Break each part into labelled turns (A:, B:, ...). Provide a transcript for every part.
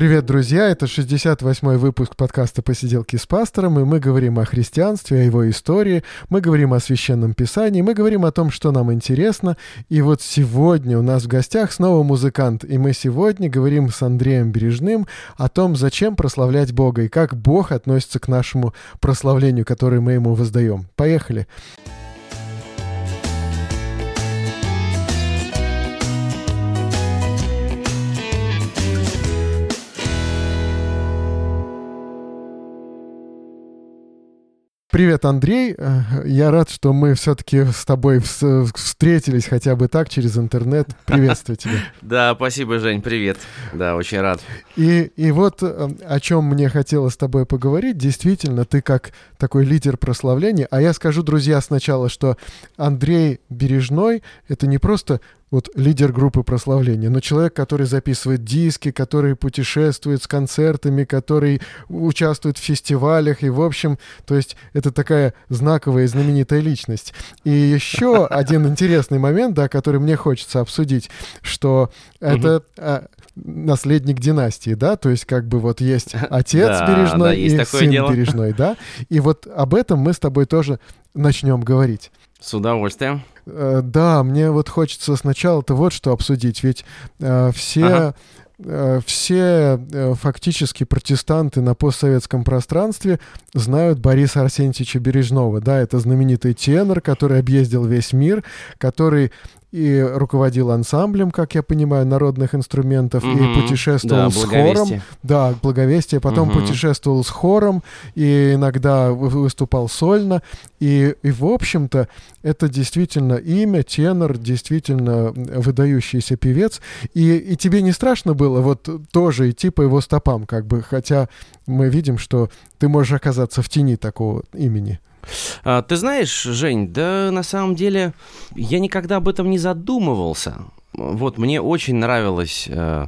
A: Привет, друзья! Это 68-й выпуск подкаста «Посиделки с пастором», и мы говорим о христианстве, о его истории, мы говорим о Священном Писании, мы говорим о том, что нам интересно. И вот сегодня у нас в гостях снова музыкант, и мы сегодня говорим с Андреем Бережным о том, зачем прославлять Бога и как Бог относится к нашему прославлению, которое мы ему воздаем. Поехали! Поехали! Привет, Андрей. Э, я рад, что мы все-таки с тобой встретились хотя бы так через интернет. Приветствую тебя.
B: Да, спасибо, Жень, привет. Да, очень рад.
A: И, и вот э, о чем мне хотелось с тобой поговорить. Действительно, ты как такой лидер прославления. А я скажу, друзья, сначала, что Андрей Бережной — это не просто вот лидер группы прославления, но человек, который записывает диски, который путешествует с концертами, который участвует в фестивалях, и в общем, то есть это такая знаковая и знаменитая личность. И еще один интересный момент, да, который мне хочется обсудить, что это а, наследник династии, да, то есть как бы вот есть отец бережной и сын бережной, да, и вот об этом мы с тобой тоже начнем говорить.
B: С удовольствием.
A: Э, да, мне вот хочется сначала-то вот что обсудить, ведь э, все... Ага э, все э, фактически протестанты на постсоветском пространстве знают Бориса Арсентьевича Бережного. Да, это знаменитый тенор, который объездил весь мир, который и руководил ансамблем, как я понимаю, народных инструментов, угу. и путешествовал да, с хором. Да, благовестие. Потом угу. путешествовал с хором, и иногда выступал сольно. И, и в общем-то, это действительно имя, тенор, действительно выдающийся певец. И, и тебе не страшно было вот тоже идти по его стопам, как бы, хотя мы видим, что ты можешь оказаться в тени такого имени.
B: А, ты знаешь, Жень, да на самом деле я никогда об этом не задумывался. Вот мне очень нравилось э,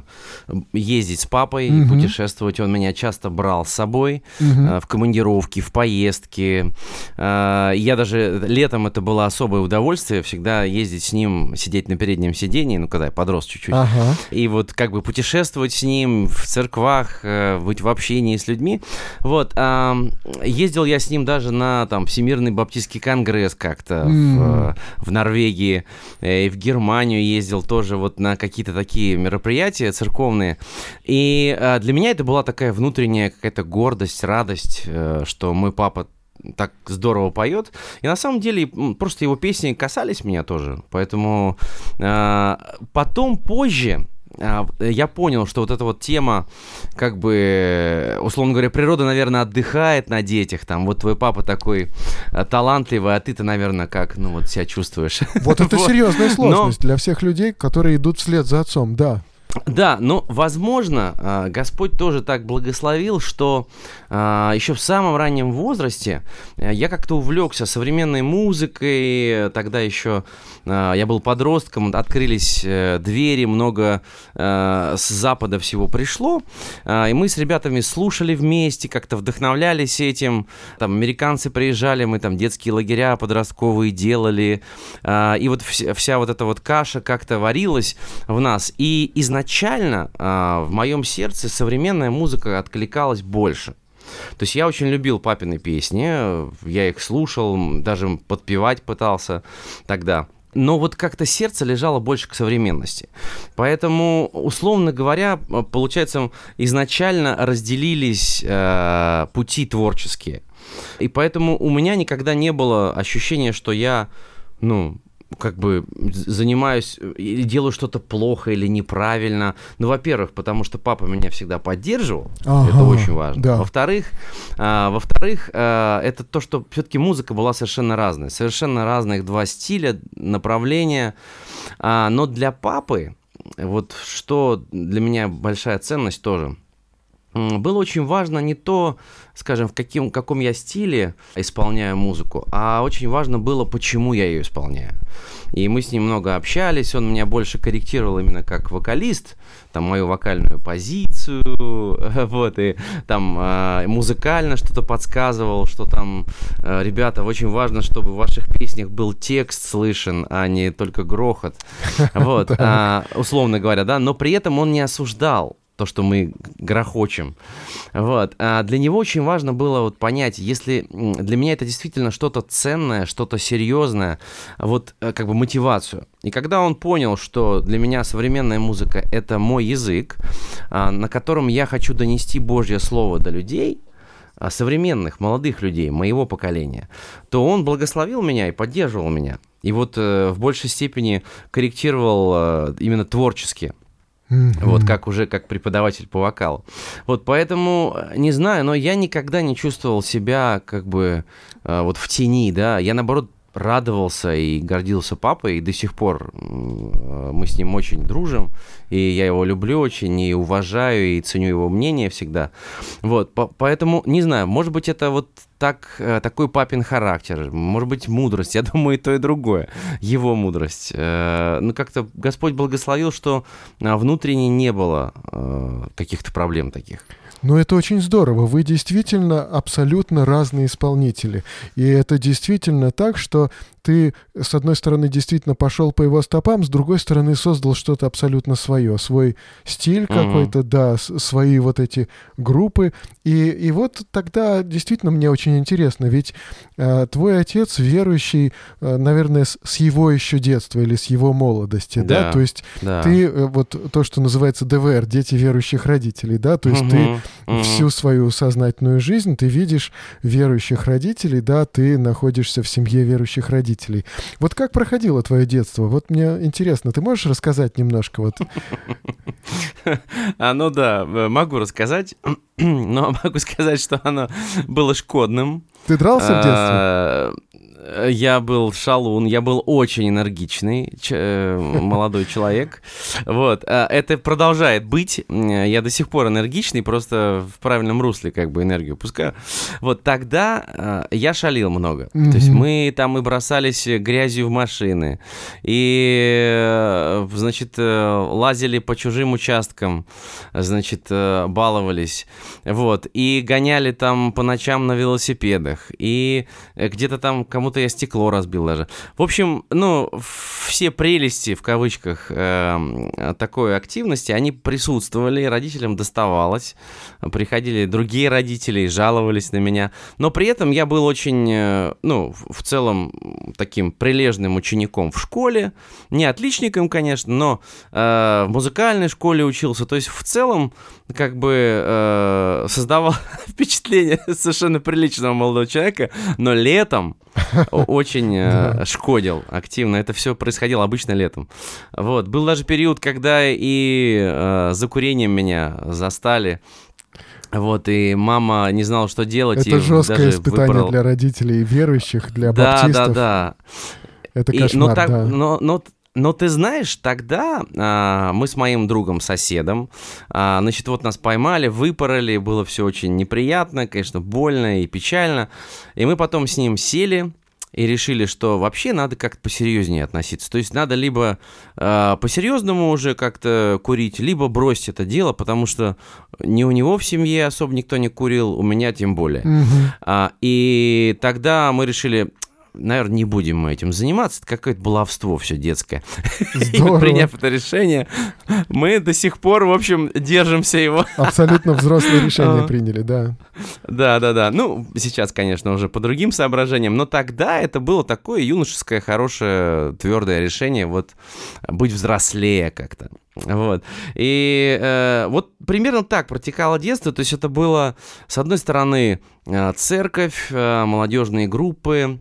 B: ездить с папой, угу. путешествовать. Он меня часто брал с собой угу. э, в командировки, в поездки. Э, я даже летом это было особое удовольствие всегда ездить с ним, сидеть на переднем сидении, ну когда я подрос чуть-чуть, ага. и вот как бы путешествовать с ним в церквах, э, быть в общении с людьми. Вот э, ездил я с ним даже на там Всемирный Баптистский конгресс как-то mm. в, в Норвегии, э, и в Германию ездил тоже вот на какие-то такие мероприятия церковные. И э, для меня это была такая внутренняя какая-то гордость, радость, э, что мой папа так здорово поет. И на самом деле просто его песни касались меня тоже. Поэтому э, потом, позже, я понял, что вот эта вот тема, как бы, условно говоря, природа, наверное, отдыхает на детях, там, вот твой папа такой а, талантливый, а ты-то, наверное, как, ну, вот себя чувствуешь.
A: Вот это серьезная сложность для всех людей, которые идут вслед за отцом, да.
B: Да, но, возможно, а, Господь тоже так благословил, что а, еще в самом раннем возрасте э, я как-то увлекся современной музыкой, тогда еще а, я был подростком, открылись э, двери, много с запада всего пришло, и мы с ребятами слушали вместе, как-то вдохновлялись этим, там американцы приезжали, мы там детские лагеря подростковые делали, и вот вся вот эта вот каша как-то варилась в нас, и изначально изначально э, в моем сердце современная музыка откликалась больше. То есть я очень любил папины песни, я их слушал, даже подпевать пытался тогда. Но вот как-то сердце лежало больше к современности. Поэтому, условно говоря, получается, изначально разделились э, пути творческие. И поэтому у меня никогда не было ощущения, что я, ну, как бы занимаюсь или делаю что-то плохо или неправильно. Ну, во-первых, потому что папа меня всегда поддерживал, ага, это очень важно. Да. Во-вторых, а, во-вторых, а, это то, что все-таки музыка была совершенно разная, совершенно разных два стиля, направления. А, но для папы вот что для меня большая ценность тоже было очень важно не то, скажем, в каким, каком я стиле исполняю музыку, а очень важно было, почему я ее исполняю. И мы с ним много общались, он меня больше корректировал именно как вокалист, там, мою вокальную позицию, вот, и там э, музыкально что-то подсказывал, что там, э, ребята, очень важно, чтобы в ваших песнях был текст слышен, а не только грохот, вот, а, условно говоря, да, но при этом он не осуждал, то, что мы грохочем. Вот. А для него очень важно было вот понять, если для меня это действительно что-то ценное, что-то серьезное, вот э, как бы мотивацию. И когда он понял, что для меня современная музыка — это мой язык, а, на котором я хочу донести Божье Слово до людей, а, современных, молодых людей, моего поколения, то он благословил меня и поддерживал меня. И вот э, в большей степени корректировал э, именно творчески. Вот как уже как преподаватель по вокалу. Вот поэтому, не знаю, но я никогда не чувствовал себя как бы э, вот в тени, да. Я наоборот радовался и гордился папой, и до сих пор мы с ним очень дружим, и я его люблю очень, и уважаю, и ценю его мнение всегда. Вот, по поэтому, не знаю, может быть, это вот так, э, такой папин характер, может быть, мудрость, я думаю, и то, и другое, его мудрость. Э, ну, как-то Господь благословил, что а, внутренне не было э, каких-то проблем таких.
A: Ну, это очень здорово. Вы действительно абсолютно разные исполнители. И это действительно так, что ты, с одной стороны, действительно пошел по его стопам, с другой стороны, создал что-то абсолютно свое, свой стиль mm-hmm. какой-то, да, свои вот эти группы. И, и вот тогда действительно мне очень интересно, ведь э, твой отец верующий, э, наверное, с, с его еще детства или с его молодости, да, да? то есть да. ты э, вот то, что называется ДВР, дети верующих родителей, да, то есть mm-hmm. ты. Всю свою сознательную жизнь ты видишь верующих родителей, да, ты находишься в семье верующих родителей. Вот как проходило твое детство? Вот мне интересно, ты можешь рассказать немножко? Вот?
B: А, ну да, могу рассказать, но могу сказать, что оно было шкодным.
A: Ты дрался в детстве? А,
B: я был шалун, я был очень энергичный э, молодой человек. Вот. А это продолжает быть. Я до сих пор энергичный, просто в правильном русле как бы энергию пускаю. Вот тогда э, я шалил много. То есть мы там и бросались грязью в машины, и, э, значит, лазили по чужим участкам, значит, баловались. Вот. И гоняли там по ночам на велосипедах. И где-то там кому-то кому-то я стекло разбил даже. В общем, ну, все прелести, в кавычках, э, такой активности, они присутствовали, родителям доставалось, приходили другие родители, жаловались на меня, но при этом я был очень, э, ну, в целом, таким прилежным учеником в школе, не отличником, конечно, но э, в музыкальной школе учился, то есть в целом, как бы, э, создавал впечатление совершенно приличного молодого человека, но летом очень э, шкодил активно. Это все происходило обычно летом. Вот. Был даже период, когда и э, за курением меня застали. Вот, и мама не знала, что делать.
A: Это жесткое испытание выбрал... для родителей верующих, для
B: да,
A: баптистов.
B: Да, да,
A: да. Это кошмар, и,
B: но, так,
A: да.
B: Но, но, но ты знаешь, тогда а, мы с моим другом, соседом, а, значит, вот нас поймали, выпороли, было все очень неприятно, конечно, больно и печально. И мы потом с ним сели и решили, что вообще надо как-то посерьезнее относиться. То есть надо либо э, по-серьезному уже как-то курить, либо бросить это дело, потому что ни у него в семье особо никто не курил, у меня тем более. Угу. А, и тогда мы решили, наверное, не будем мы этим заниматься. Это какое-то баловство все детское. Здорово. И приняв это решение, мы до сих пор, в общем, держимся его.
A: Абсолютно взрослое решение приняли, да.
B: Да, да, да. Ну, сейчас, конечно, уже по другим соображениям, но тогда это было такое юношеское, хорошее, твердое решение, вот быть взрослее как-то. Вот. И э, вот примерно так протекало детство. То есть это было, с одной стороны, э, церковь, э, молодежные группы,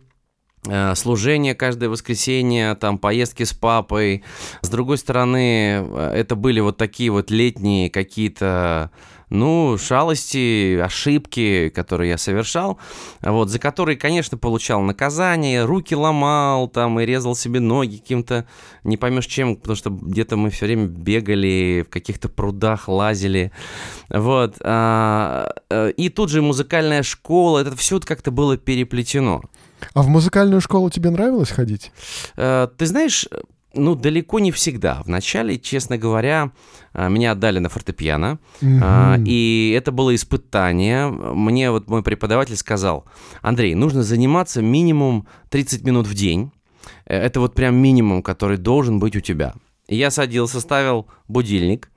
B: служение каждое воскресенье, там поездки с папой. С другой стороны, э, это были вот такие вот летние какие-то ну, шалости, ошибки, которые я совершал, вот, за которые, конечно, получал наказание, руки ломал там и резал себе ноги каким-то, не поймешь чем, потому что где-то мы все время бегали, в каких-то прудах лазили, вот, а, э, и тут же музыкальная школа, это все как-то было переплетено.
A: А в музыкальную школу тебе нравилось ходить?
B: Э, ты знаешь, ну, далеко не всегда. Вначале, честно говоря, а, меня отдали на фортепиано, mm-hmm. и это было испытание. Мне вот мой преподаватель сказал, Андрей, нужно заниматься минимум 30 минут в день. Э, это вот прям минимум, который должен быть у тебя. И я садился, ставил будильник,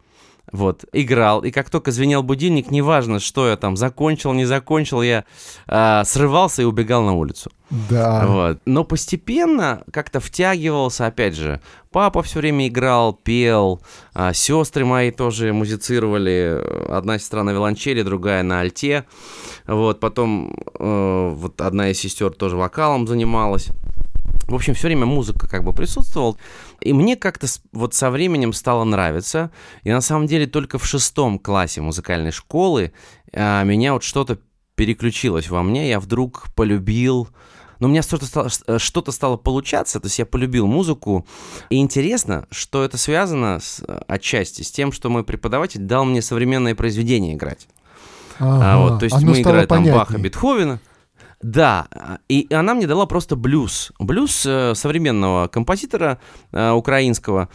B: вот, играл, и как только звенел будильник, неважно, что я там закончил, не закончил, я э, срывался и убегал на улицу.
A: Да.
B: Вот. Но постепенно как-то втягивался, опять же, папа все время играл, пел, а сестры мои тоже музицировали, одна сестра на виолончели, другая на альте, вот, потом э, вот одна из сестер тоже вокалом занималась. В общем, все время музыка как бы присутствовала. И мне как-то вот со временем стало нравиться. И на самом деле только в шестом классе музыкальной школы а, меня вот что-то переключилось во мне. Я вдруг полюбил но у меня что-то стало, что стало получаться, то есть я полюбил музыку. И интересно, что это связано с, отчасти с тем, что мой преподаватель дал мне современное произведение играть. Ага, а вот, то есть мы играли там Баха, Бетховена. Да, и она мне дала просто блюз. Блюз э, современного композитора э, украинского.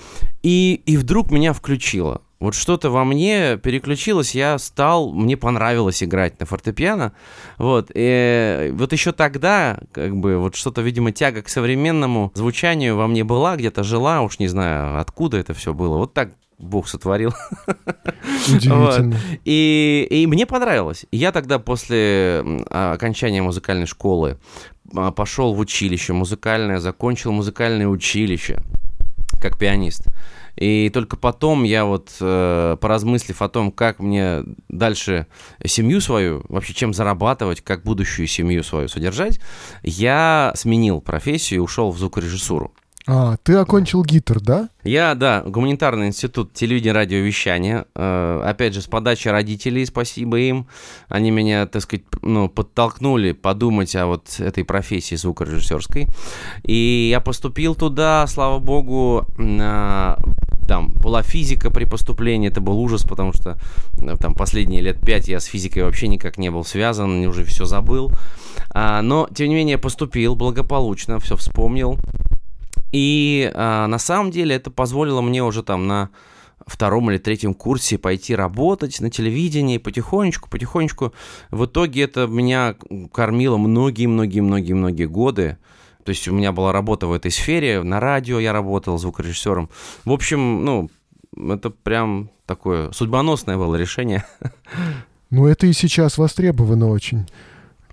B: И, и вдруг меня включило. Вот что-то во мне переключилось, я стал, мне понравилось играть на фортепиано. Вот, и вот еще тогда, как бы, вот что-то, видимо, тяга к современному звучанию во мне была, где-то жила, уж не знаю, откуда это все было. Вот так Бог сотворил.
A: Удивительно.
B: Вот. И, и мне понравилось. Я тогда после окончания музыкальной школы а, пошел в училище музыкальное, закончил музыкальное училище как пианист. И только потом я вот, э, поразмыслив о том, как мне дальше семью свою, вообще чем зарабатывать, как будущую семью свою содержать, я сменил профессию и ушел в звукорежиссуру.
A: А, ты окончил ГИТР, да?
B: Я, да, гуманитарный институт телевидения, радиовещания. Э, опять же, с подачи родителей, спасибо им. Они меня, так сказать, ну, подтолкнули подумать о вот этой профессии звукорежиссерской. И я поступил туда, слава богу, на там была физика при поступлении, это был ужас, потому что э, там последние лет пять я с физикой вообще никак не был связан, уже все забыл. А, но, тем не менее, поступил благополучно, все вспомнил. И а, на самом деле это позволило мне уже там на втором или третьем курсе пойти работать на телевидении потихонечку, потихонечку. В итоге это меня кормило многие-многие-многие-многие годы. То есть у меня была работа в этой сфере, на радио я работал звукорежиссером. В общем, ну, это прям такое судьбоносное было решение.
A: Ну, это и сейчас востребовано очень.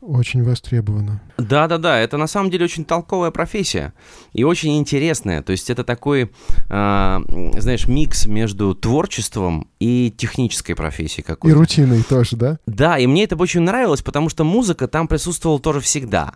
A: Очень востребовано.
B: Да-да-да, это на самом деле очень толковая профессия и очень интересная. То есть это такой, э, знаешь, микс между творчеством и технической профессией какой-то.
A: И рутиной тоже, да?
B: Да, и мне это очень нравилось, потому что музыка там присутствовала тоже всегда.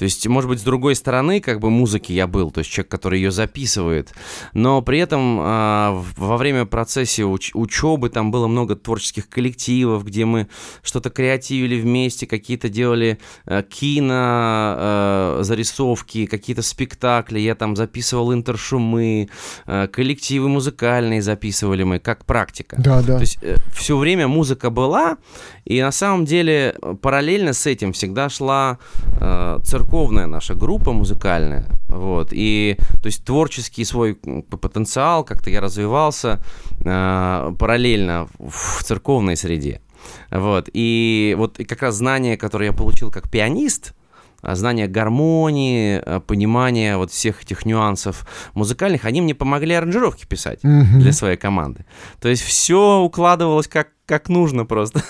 B: То есть, может быть, с другой стороны, как бы музыки я был, то есть человек, который ее записывает, но при этом э, во время процесса уч- учебы там было много творческих коллективов, где мы что-то креативили вместе, какие-то делали э, кино, э, зарисовки, какие-то спектакли, я там записывал интершумы, э, коллективы музыкальные записывали мы, как практика.
A: Да, да.
B: То есть э, все время музыка была, и на самом деле параллельно с этим всегда шла э, церковь церковная наша группа музыкальная, вот, и, то есть, творческий свой потенциал, как-то я развивался э, параллельно в церковной среде, вот, и вот и как раз знания, которые я получил как пианист, знание гармонии, а, понимание вот всех этих нюансов музыкальных, они мне помогли аранжировки писать mm-hmm. для своей команды. То есть все укладывалось как как нужно просто.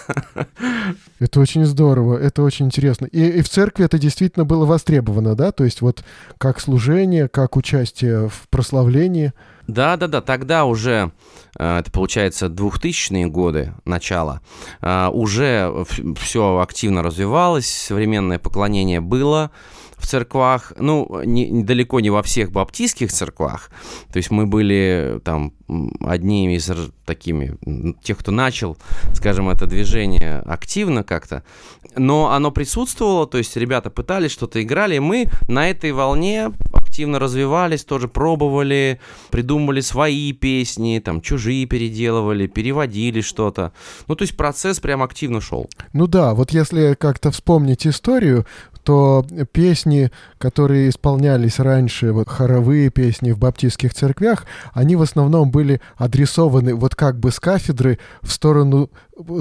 A: Это очень здорово, это очень интересно. И, и в церкви это действительно было востребовано, да? То есть вот как служение, как участие в прославлении.
B: Да, да, да, тогда уже, э, это получается 2000-е годы, начало, э, уже все активно развивалось, современное поклонение было, в церквах, ну, не, далеко не во всех баптистских церквах. То есть мы были там одними из такими, тех, кто начал, скажем, это движение активно как-то. Но оно присутствовало, то есть ребята пытались, что-то играли, и мы на этой волне активно развивались, тоже пробовали, придумывали свои песни, там, чужие переделывали, переводили что-то. Ну, то есть процесс прям активно шел.
A: Ну да, вот если как-то вспомнить историю, то песни, которые исполнялись раньше, вот хоровые песни в баптистских церквях, они в основном были адресованы вот как бы с кафедры в сторону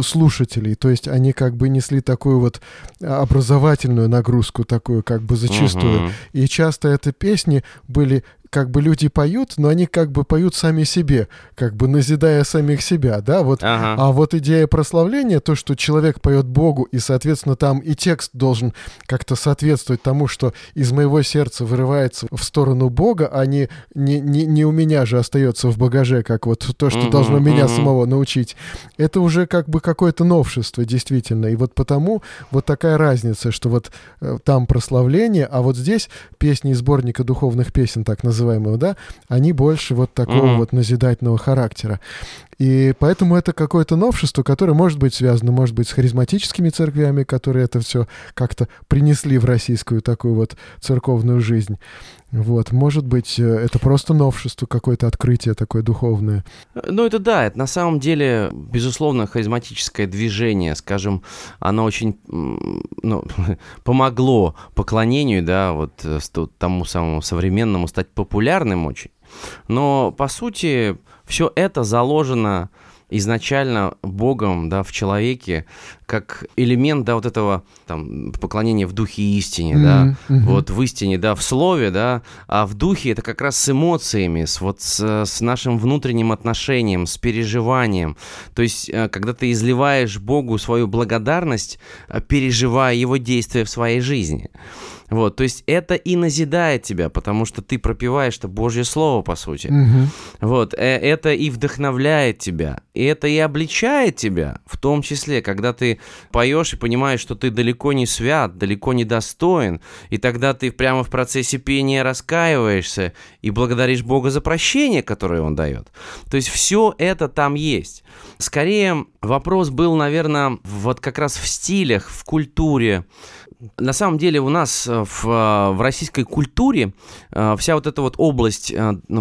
A: слушателей, то есть они как бы несли такую вот образовательную нагрузку, такую как бы зачастую. Uh-huh. И часто это песни были как бы люди поют, но они как бы поют сами себе, как бы назидая самих себя, да, вот. Ага. А вот идея прославления, то, что человек поет Богу, и, соответственно, там и текст должен как-то соответствовать тому, что из моего сердца вырывается в сторону Бога, а не, не, не, не у меня же остается в багаже, как вот то, что угу, должно меня угу. самого научить. Это уже как бы какое-то новшество, действительно. И вот потому вот такая разница, что вот э, там прославление, а вот здесь песни из сборника духовных песен, так называемых, называемого, да, они больше вот такого mm-hmm. вот назидательного характера. И поэтому это какое-то новшество, которое может быть связано, может быть, с харизматическими церквями, которые это все как-то принесли в российскую такую вот церковную жизнь. Вот, может быть, э, это просто новшество, какое-то открытие такое духовное.
B: Ну, это да, это на самом деле, безусловно, харизматическое движение, скажем, оно очень ну, помогло поклонению, да, вот э, тому самому современному стать популярным очень. Но, по сути, все это заложено изначально Богом, да, в человеке, как элемент, да, вот этого там поклонения в духе и истине, mm-hmm. да, mm-hmm. вот в истине, да, в слове, да, а в духе это как раз с эмоциями, с вот с, с нашим внутренним отношением, с переживанием. То есть, э, когда ты изливаешь Богу свою благодарность, э, переживая Его действия в своей жизни. Вот, то есть это и назидает тебя, потому что ты пропиваешь это Божье Слово, по сути. Угу. Вот, э, это и вдохновляет тебя, и это и обличает тебя, в том числе, когда ты поешь и понимаешь, что ты далеко не свят, далеко не достоин, и тогда ты прямо в процессе пения раскаиваешься и благодаришь Бога за прощение, которое Он дает. То есть все это там есть. Скорее, вопрос был, наверное, вот как раз в стилях, в культуре, на самом деле у нас э, в, э, в российской культуре э, вся вот эта вот область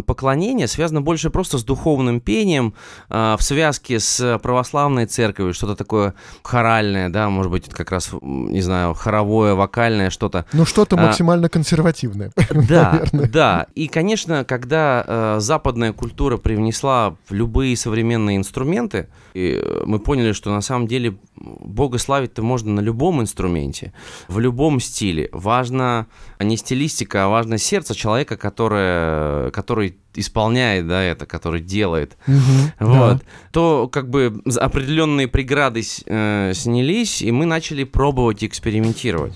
B: поклонения связана больше просто с духовным пением в связке с православной церковью, что-то такое хоральное, да, может быть, как раз, не знаю, хоровое, вокальное, что-то.
A: Ну, что-то максимально консервативное.
B: Да, да. И, конечно, когда западная культура привнесла любые современные инструменты, мы поняли, что на самом деле Бога славить-то можно на любом инструменте в любом стиле. Важно не стилистика, а важно сердце человека, которое, который исполняет, да, это, который делает, угу, вот, да. то как бы определенные преграды э, снялись, и мы начали пробовать экспериментировать.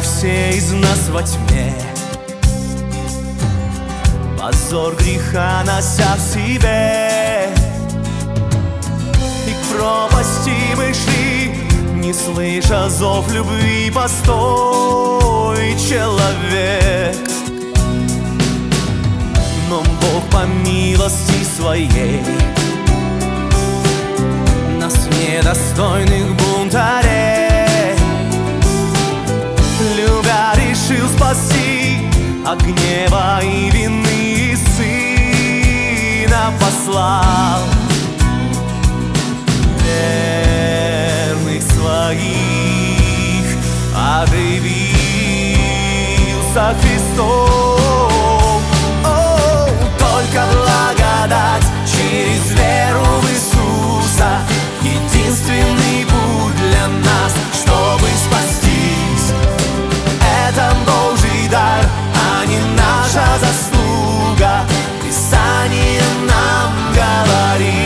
C: Все из нас во тьме. Позор греха нося в себе. И к пропасти мы шли Не слыша зов любви Постой, человек. Но Бог по милости своей Нас недостойных бунтарей решил спасти от гнева и вины Сына послал. Верных своих объявился Христом. О, Только благодать через веру в Иисуса. Единственный путь для нас, чтобы Божий дар, а не наша заслуга Писание нам говорит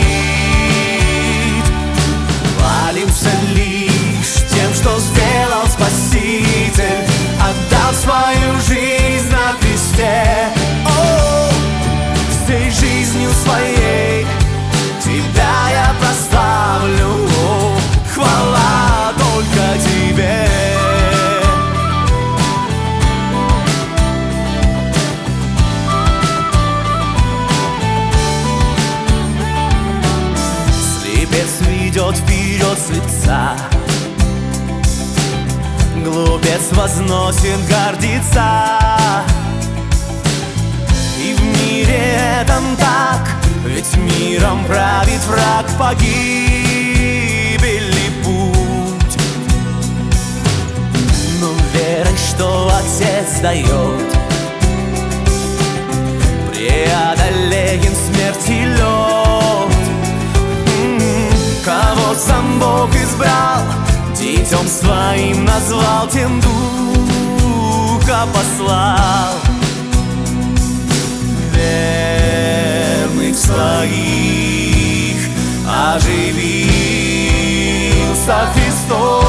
C: Валимся лишь тем, что сделал Спаситель Отдав свою жизнь на кресте О, всей жизнью своей Тебя я прославлю Хвала только тебе лица. Глупец возносит, гордится. И в мире этом так Ведь миром правит враг погибели путь. Но верой что отец дает Бог избрал Детем своим назвал, тем Духа послал. Верных своих оживился Христос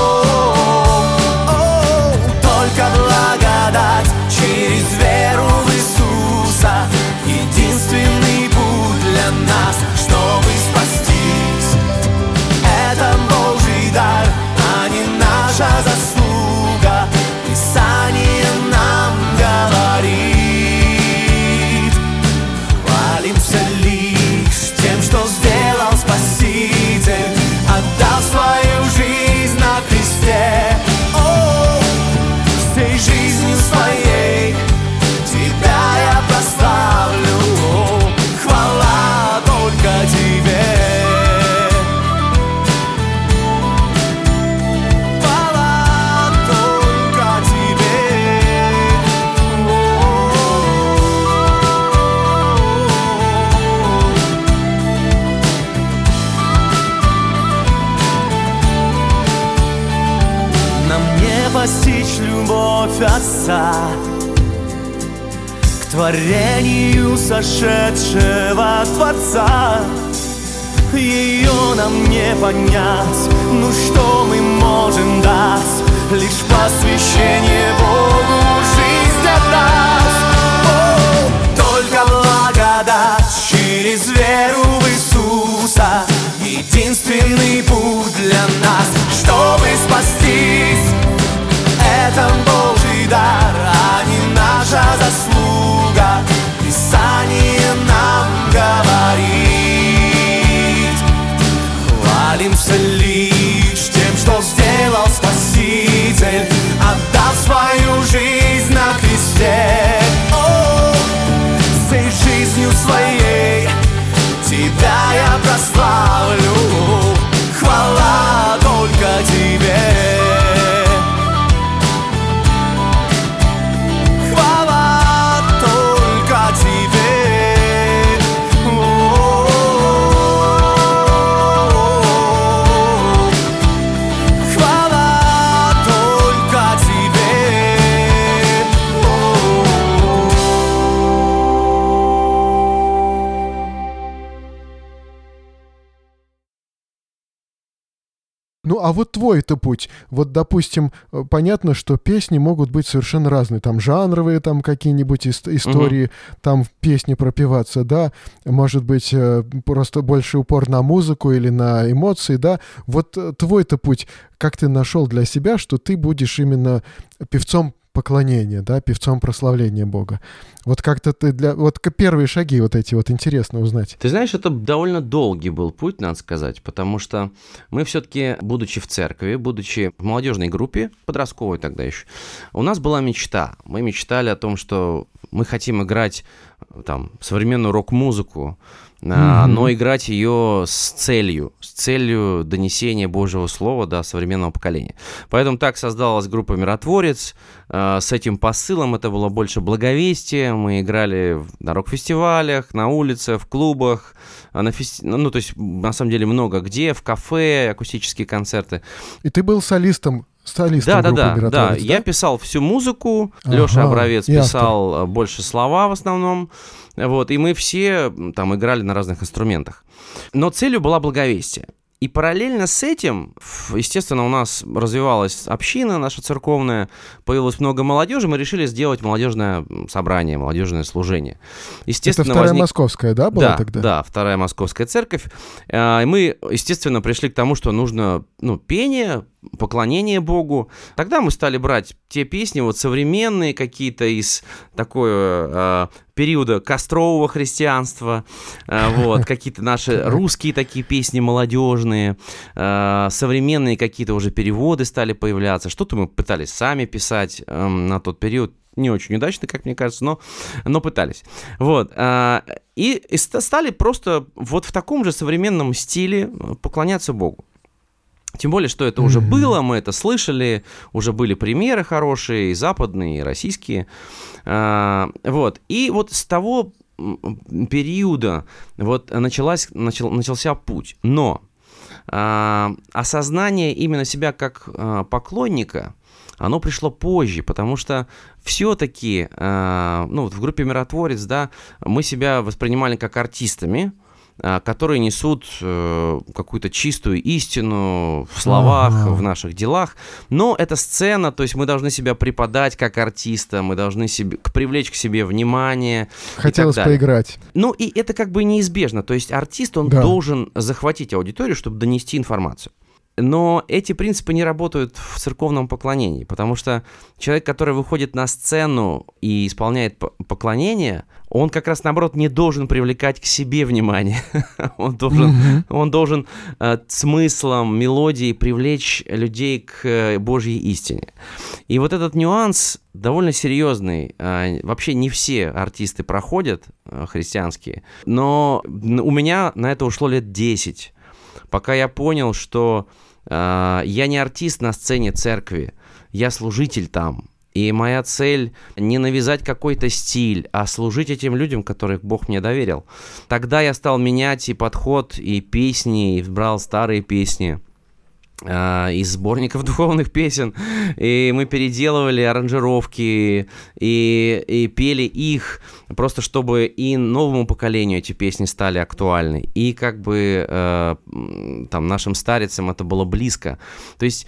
C: Только благодать через веру в Иисуса Единственный путь для нас, olvidar Отца К творению сошедшего Творца. Ее нам не понять Ну что мы можем дать? Лишь посвящение Богу жизнь отдаст О, Только благодать через веру в Иисуса. Единственный путь для нас, чтобы спастись. Это Отдав свою жизнь
A: а вот твой-то путь. Вот, допустим, э, понятно, что песни могут быть совершенно разные. Там жанровые, там какие-нибудь ис- истории, там песни пропиваться, да. Может быть, э, просто больше упор на музыку или на эмоции, да. Вот э, твой-то путь, как ты нашел для себя, что ты будешь именно певцом поклонения, да, певцом прославления Бога. Вот как-то ты для... Вот первые шаги вот эти вот интересно узнать.
B: Ты знаешь, это довольно долгий был путь, надо сказать, потому что мы все-таки, будучи в церкви, будучи в молодежной группе, подростковой тогда еще, у нас была мечта. Мы мечтали о том, что мы хотим играть э, там современную рок-музыку,
A: Мгм.
B: но играть ее с целью, с целью донесения Божьего Слова до современного поколения. Поэтому так создалась группа «Миротворец». а, С этим посылом это было больше благовестие. Мы играли на рок-фестивалях, на улице, в клубах, а, на фести... ну, то есть, на самом деле, много где, в кафе, акустические концерты.
A: И ты был солистом, солистом
B: Да, да, да, да.
A: «Миротворец»,
B: Я писал всю музыку,
A: Ага,
B: Леша Обровец
A: и автор.
B: писал э, больше слова в основном. Вот, и мы все там играли на разных инструментах. Но целью была благовестие. И параллельно с этим, естественно, у нас развивалась община наша церковная, появилось много молодежи, мы решили сделать молодежное собрание, молодежное служение.
A: Это
B: Естественно,
A: вторая
B: возник-
A: московская, да, была
B: да,
A: тогда?
B: да, вторая московская церковь. А, И мы, естественно, пришли к тому, что нужно, ну, пение, поклонение Богу. Тогда мы стали брать те песни, вот современные какие-то из такой э, периода кострового христианства, э, вот, какие-то наши русские такие песни молодежные, э, современные какие-то уже переводы стали появляться. Что-то мы пытались сами писать э, на тот период, не очень удачно, как мне кажется, но, но пытались. Вот. Э, и, и стали просто вот в таком же современном стиле поклоняться Богу. Тем более, что это уже было, мы это слышали, уже были примеры хорошие, и западные, и российские. А, вот. И вот с того периода вот началась, начал, начался путь. Но а, осознание именно себя как а, поклонника, оно пришло позже, потому что все-таки, ну, в группе «Миротворец», да, мы себя воспринимали как артистами, которые несут э, какую-то чистую истину в словах, ага. в наших делах. Но это сцена, то есть мы должны себя преподать как артиста, мы должны себе, привлечь к себе внимание.
A: Хотелось поиграть.
B: Ну и это как бы неизбежно. То есть артист, он да. должен захватить аудиторию, чтобы донести информацию. Но эти принципы не работают в церковном поклонении, потому что человек, который выходит на сцену и исполняет поклонение, он как раз наоборот не должен привлекать к себе внимание. он должен, mm-hmm. он должен э, смыслом, мелодией привлечь людей к э, Божьей истине. И вот этот нюанс довольно серьезный. Э, вообще не все артисты проходят э, христианские, но у меня на это ушло лет 10, пока я понял, что я не артист на сцене церкви, я служитель там. И моя цель не навязать какой-то стиль, а служить этим людям, которых Бог мне доверил. Тогда я стал менять и подход, и песни, и брал старые песни а, из сборников духовных песен, и мы переделывали аранжировки и, и пели их, просто чтобы и новому поколению эти песни стали актуальны, и как бы э, там нашим старицам это было близко. То есть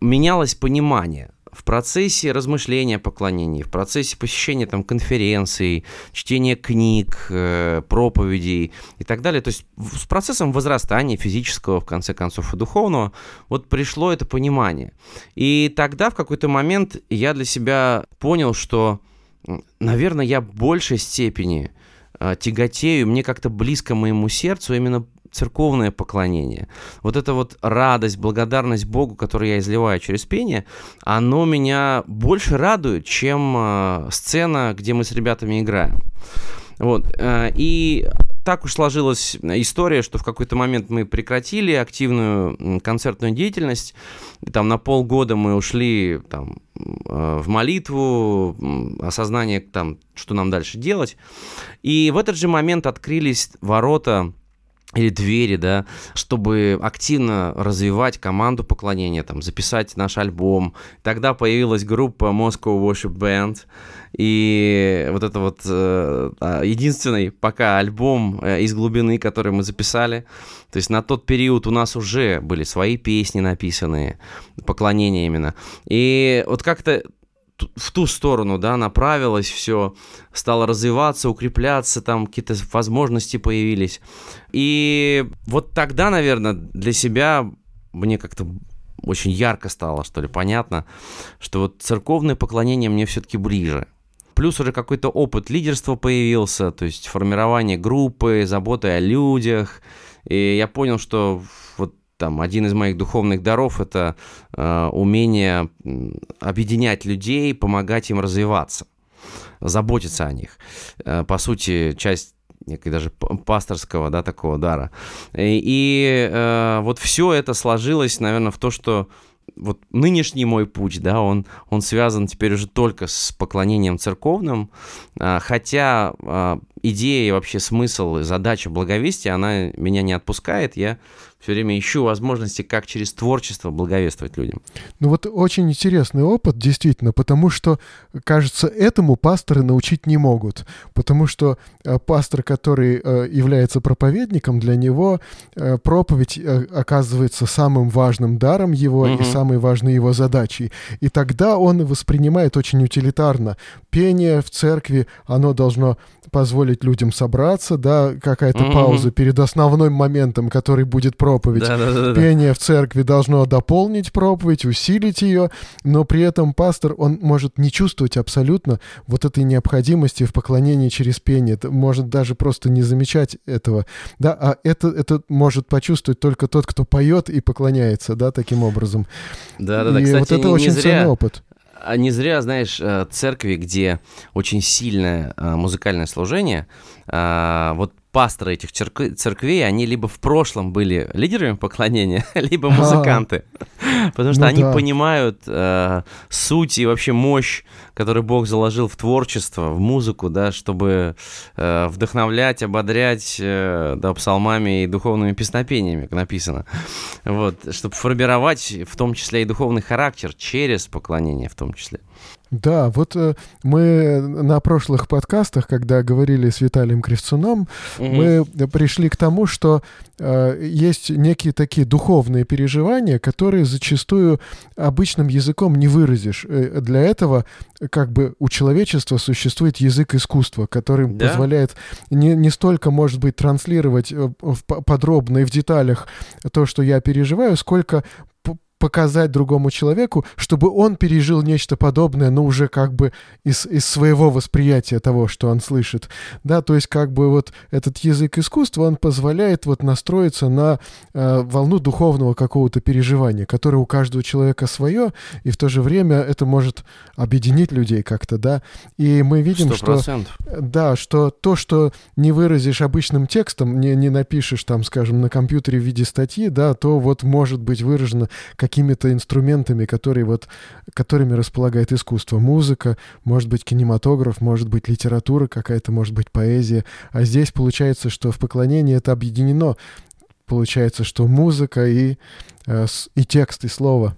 B: менялось понимание в процессе размышления о поклонении, в процессе посещения там конференций, чтения книг, э, проповедей и так далее, то есть с процессом возрастания физического, в конце концов, и духовного, вот пришло это понимание. И тогда в какой-то момент я для себя понял, что, наверное, я в большей степени э, тяготею, мне как-то близко моему сердцу именно церковное поклонение, вот эта вот радость, благодарность Богу, которую я изливаю через пение, оно меня больше радует, чем э, сцена, где мы с ребятами играем. Вот. Э, и так уж сложилась история, что в какой-то момент мы прекратили активную концертную деятельность. Там на полгода мы ушли там, э, в молитву, осознание, там, что нам дальше делать. И в этот же момент открылись ворота или двери, да, чтобы активно развивать команду поклонения, там, записать наш альбом. Тогда появилась группа Moscow Worship Band, и вот это вот э, а, единственный пока альбом э, из глубины, который мы записали. То есть на тот период у нас уже были свои песни написанные, поклонения именно. И вот как-то в ту сторону, да, направилось все, стало развиваться, укрепляться, там какие-то возможности появились. И вот тогда, наверное, для себя мне как-то очень ярко стало, что ли, понятно, что вот церковное поклонение мне все-таки ближе. Плюс уже какой-то опыт лидерства появился, то есть формирование группы, заботы о людях. И я понял, что там один из моих духовных даров это э, умение объединять людей, помогать им развиваться, заботиться о них. Э, по сути, часть некой даже пасторского, да, такого дара. И, и э, вот все это сложилось, наверное, в то, что вот нынешний мой путь, да, он, он связан теперь уже только с поклонением церковным, э, хотя э, идея и вообще смысл и задача благовестия, она меня не отпускает, я все время ищу возможности, как через творчество благовествовать людям.
A: Ну вот очень интересный опыт, действительно, потому что, кажется, этому пасторы научить не могут. Потому что э, пастор, который э, является проповедником, для него э, проповедь оказывается самым важным даром его угу. и самой важной его задачей. И тогда он воспринимает очень утилитарно. Пение в церкви, оно должно позволить позволить людям собраться, да, какая-то
B: Мгм.
A: пауза перед основным моментом, который будет проповедь.
B: Да-да-да-да.
A: Пение в церкви должно дополнить проповедь, усилить ее, но при этом пастор, он может не чувствовать абсолютно вот этой необходимости в поклонении через пение, Это может даже просто не замечать этого, да, а это, это может почувствовать только тот, кто поет и поклоняется, да, таким образом.
B: Да-да-да,
A: и
B: кстати,
A: вот это
B: не
A: очень
B: зря...
A: ценный опыт.
B: А не зря, знаешь, э, церкви, где очень сильное э, музыкальное служение, а, вот пасторы этих церкв- церквей, они либо в прошлом были лидерами поклонения, либо
A: А.
B: музыканты. Потому что
A: Ну
B: они
A: да.
B: понимают э, суть и вообще мощь, которую Бог заложил в творчество, в музыку, да, чтобы э, вдохновлять, ободрять, э, да, псалмами и духовными песнопениями, как написано. Вот, чтобы формировать в том числе и духовный характер через поклонение в том числе.
A: Да, вот э, мы на прошлых подкастах, когда говорили с Виталием Кривцуном, мы пришли к тому, что э, есть некие такие духовные переживания, которые зачастую обычным языком не выразишь. Э, Для этого как бы у человечества существует язык искусства, который
B: Да.
A: позволяет не, не столько, может быть, транслировать э, в по- подробно и в деталях то, что я переживаю, сколько показать другому человеку, чтобы он пережил нечто подобное, но уже как бы из, из своего восприятия того, что он слышит. Да, то есть как бы вот этот язык искусства, он позволяет вот настроиться на э, волну духовного какого-то переживания, которое у каждого человека свое, и в то же время это может объединить людей как-то, да. И мы видим,
B: Сто
A: что
B: процентов.
A: да, что то, что не выразишь обычным текстом, не, не напишешь там, скажем, на компьютере в виде статьи, да, то вот может быть выражено какими-то инструментами, которые вот, которыми располагает искусство. Музыка, может быть кинематограф, может быть литература какая-то, может быть поэзия. А здесь получается, что в поклонении это объединено. Получается, что музыка и, э, и текст, и слово.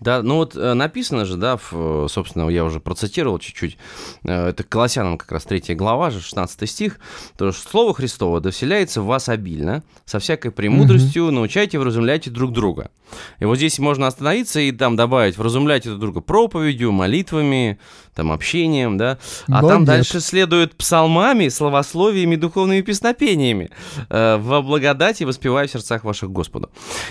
B: Да, ну вот э, написано же, да, в, э, собственно, я уже процитировал чуть-чуть, э, это Колоссянам как раз 3 глава, же 16 стих, то что Слово Христово доселяется в вас обильно, со всякой премудростью научайте, вразумляйте друг друга. И вот здесь можно остановиться и там добавить, вразумляйте друг друга проповедью, молитвами, там, общением, да, а
A: Но
B: там
A: нет.
B: дальше следует псалмами, словословиями, духовными песнопениями, э, во благодати воспевая в сердцах ваших Господу.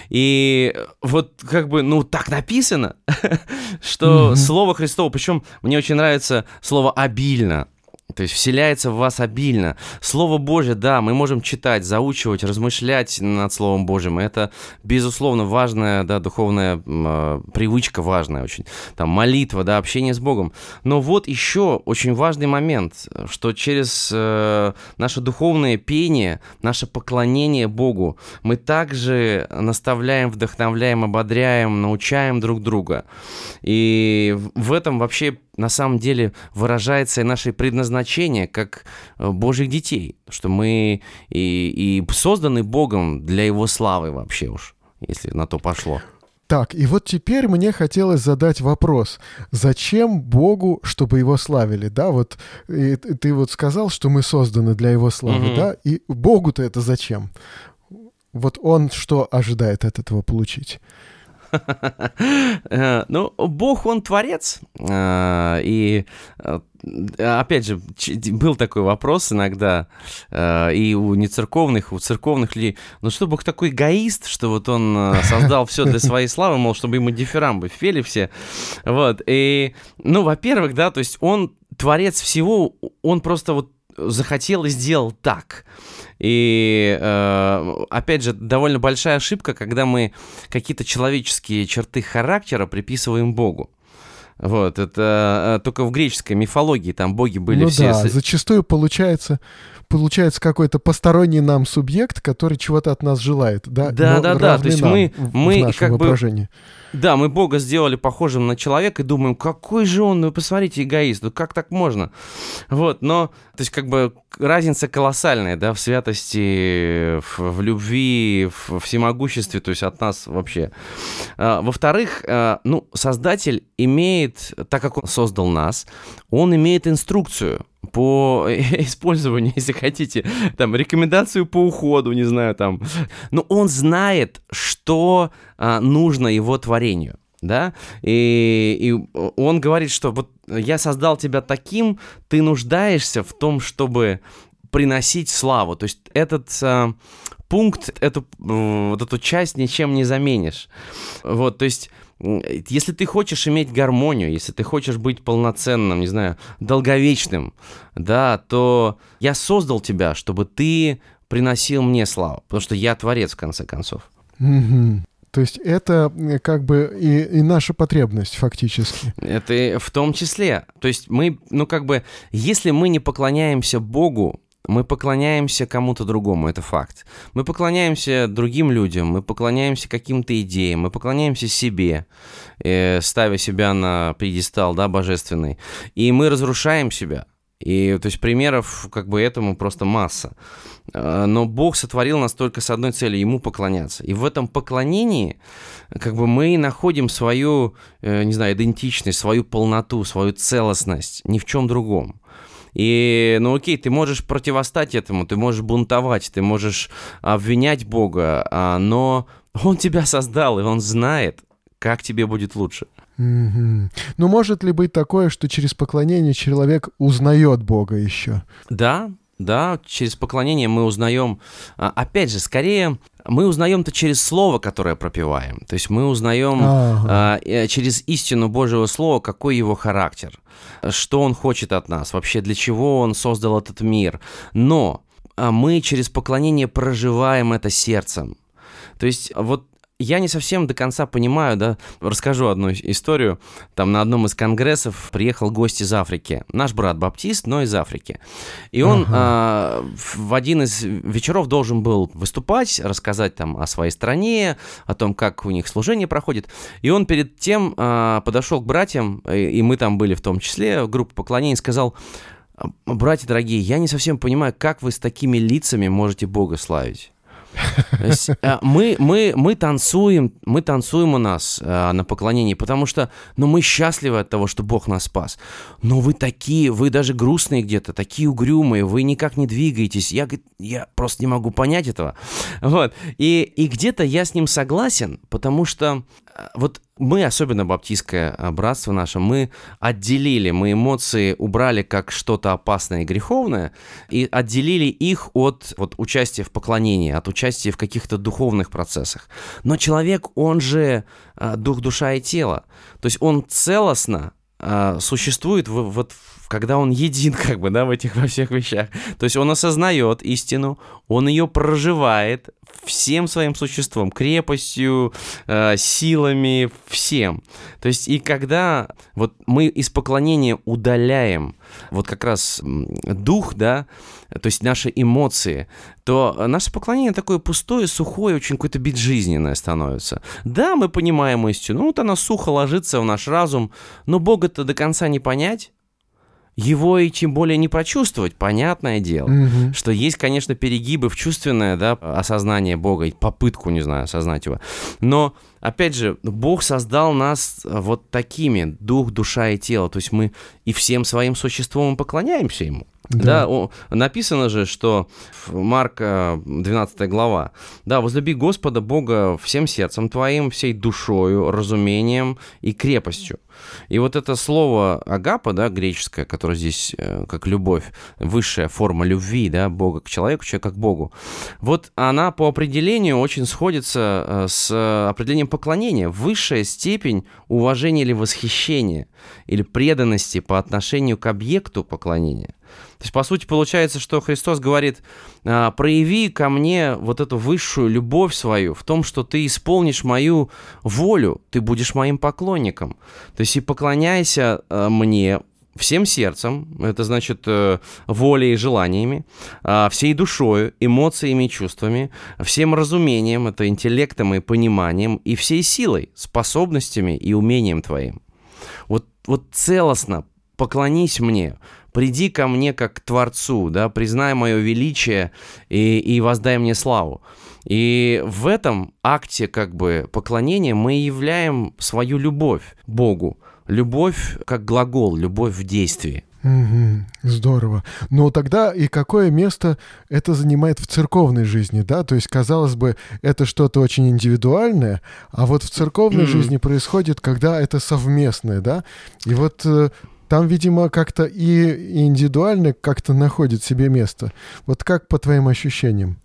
B: И вот как бы, ну, так написано, что
A: Мгм.
B: Слово Христово, причем мне очень нравится слово «обильно», то есть вселяется в вас обильно. Слово Божье, да, мы можем читать, заучивать, размышлять над Словом Божьим. Это, безусловно, важная, да, духовная э, привычка важная очень. Там молитва, да, общение с Богом. Но вот еще очень важный момент, что через э, наше духовное пение, наше поклонение Богу, мы также наставляем, вдохновляем, ободряем, научаем друг друга. И в этом вообще на самом деле выражается и наше предназначение как э, Божьих детей, что мы и, и созданы Богом для Его славы вообще уж, если на то пошло.
A: Так, и вот теперь мне хотелось задать вопрос. Зачем Богу, чтобы его славили? Да, вот и т- ты вот сказал, что мы созданы для его славы,
B: Мгм.
A: да? И Богу-то это зачем? Вот он что ожидает от этого получить?
B: Э, Ну, Бог, Он творец. э, И, э, опять же, был такой вопрос иногда и у нецерковных, и у церковных людей. Ну, что Бог такой эгоист, что вот Он создал все для своей славы, мол, чтобы ему дифирамбы пели все. Вот. И, ну, во-первых, да, то есть Он творец всего, Он просто вот захотел и сделал так. И, э, опять же, довольно большая ошибка, когда мы какие-то человеческие черты характера приписываем Богу. Вот, это э, только в греческой мифологии там боги были
A: ну
B: все...
A: да, зачастую получается, получается какой-то посторонний нам субъект, который чего-то от нас желает, да?
B: Да,
A: но
B: да, да, то есть мы-
A: в- в
B: мы
A: нашем
B: как бы
A: воображении.
B: Да, мы Бога сделали похожим на человека и думаем, какой же он, ну посмотрите, эгоист, ну как так можно? Вот, но, то есть как бы разница колоссальная, да, в святости, в, в любви, в всемогуществе, то есть от нас вообще. А, Во-вторых, а, ну, Создатель имеет, так как он создал нас, он имеет инструкцию по использованию, если хотите, там, рекомендацию по уходу, не знаю, там. Но он знает, что а, нужно его творению, да, и, и он говорит, что вот я создал тебя таким, ты нуждаешься в том, чтобы приносить славу. То есть этот э, пункт, эту, вот эту часть ничем не заменишь. Вот, то есть если ты хочешь иметь гармонию, если ты хочешь быть полноценным, не знаю, долговечным, да, то я создал тебя, чтобы ты приносил мне славу, потому что я творец, в конце концов.
A: Угу. То есть это как бы и, и наша потребность фактически.
B: Это в том числе. То есть мы, ну как бы, если мы не поклоняемся Богу, мы поклоняемся кому-то другому, это факт. Мы поклоняемся другим людям, мы поклоняемся каким-то идеям, мы поклоняемся себе, э, ставя себя на пьедестал, да, божественный. И мы разрушаем себя. И, то есть, примеров как бы этому просто масса. Э, но Бог сотворил нас только с одной целью – Ему поклоняться. И в этом поклонении как бы мы находим свою, э, не знаю, идентичность, свою полноту, свою целостность, ни в чем другом. И, ну окей, ты можешь противостать этому, ты можешь бунтовать, ты можешь обвинять Бога, а, но Он тебя создал, и Он знает, как тебе будет лучше.
A: Mm-hmm. Ну, может ли быть такое, что через поклонение человек узнает Бога еще?
B: Да, да, через поклонение мы узнаем, а, опять же, скорее мы узнаем-то через слово, которое пропиваем. То есть мы узнаем ага. э, через истину Божьего Слова, какой его характер, что он хочет от нас, вообще для чего он создал этот мир. Но а мы через поклонение проживаем это сердцем. То есть вот я не совсем до конца понимаю, да, расскажу одну историю. Там на одном из конгрессов приехал гость из Африки. Наш брат баптист, но из Африки. И он ага. а, в один из вечеров должен был выступать, рассказать там о своей стране, о том, как у них служение проходит. И он перед тем а, подошел к братьям, и мы там были в том числе, группа поклонений, сказал, братья дорогие, я не совсем понимаю, как вы с такими лицами можете Бога славить. Э, мы, мы, мы танцуем, мы танцуем у нас э, на поклонении, потому что, ну, мы счастливы от того, что Бог нас спас. Но вы такие, вы даже грустные где-то, такие угрюмые, вы никак не двигаетесь. Я, я просто не могу понять этого. Вот. И, и где-то я с ним согласен, потому что э, вот мы, особенно баптистское э, братство наше, мы отделили, мы эмоции убрали как что-то опасное и греховное, и отделили их от вот, участия в поклонении, от участия в каких-то духовных процессах. Но человек, он же э, дух, душа и тело. То есть он целостно э, существует вот когда он един как бы, да, в этих во всех вещах. То есть он осознает истину, он ее проживает всем своим существом, крепостью, э, силами, всем. То есть и когда вот мы из поклонения удаляем вот как раз дух, да, то есть наши эмоции, то наше поклонение такое пустое, сухое, очень какое-то безжизненное становится. Да, мы понимаем истину, ну вот она сухо ложится в наш разум, но Бога-то до конца не понять, его и тем более не прочувствовать, понятное дело, угу. что есть, конечно, перегибы в чувственное, да, осознание Бога, и попытку, не знаю, осознать его. Но, опять же, Бог создал нас вот такими, дух, душа и тело, то есть мы и всем своим существом поклоняемся Ему. Да, да о, написано же, что Марка 12 глава, да, возлюби Господа Бога всем сердцем твоим, всей душою, разумением и крепостью. И вот это слово агапа, да, греческое, которое здесь э, как любовь, высшая форма любви, да, Бога к человеку, человека к Богу, вот она по определению очень сходится э, с определением поклонения, высшая степень уважения или восхищения, или преданности по отношению к объекту поклонения. То есть, по сути, получается, что Христос говорит, «А, прояви ко мне вот эту высшую любовь свою в том, что ты исполнишь мою волю, ты будешь моим поклонником. То есть, и поклоняйся а, мне всем сердцем, это значит э, волей и желаниями, а, всей душою, эмоциями и чувствами, всем разумением, это интеллектом и пониманием, и всей силой, способностями и умением твоим. Вот, вот целостно поклонись мне, приди ко мне как к Творцу, да, признай мое величие и, и воздай мне славу. И в этом акте как бы поклонения мы являем свою любовь Богу. Любовь как глагол, любовь в действии.
A: Угу, здорово. Но тогда и какое место это занимает в церковной жизни, да? То есть, казалось бы, это что-то очень индивидуальное, а вот в церковной жизни происходит, когда это совместное, да? И вот э, там, видимо, как-то и индивидуально как-то находит себе место. Вот как по твоим ощущениям?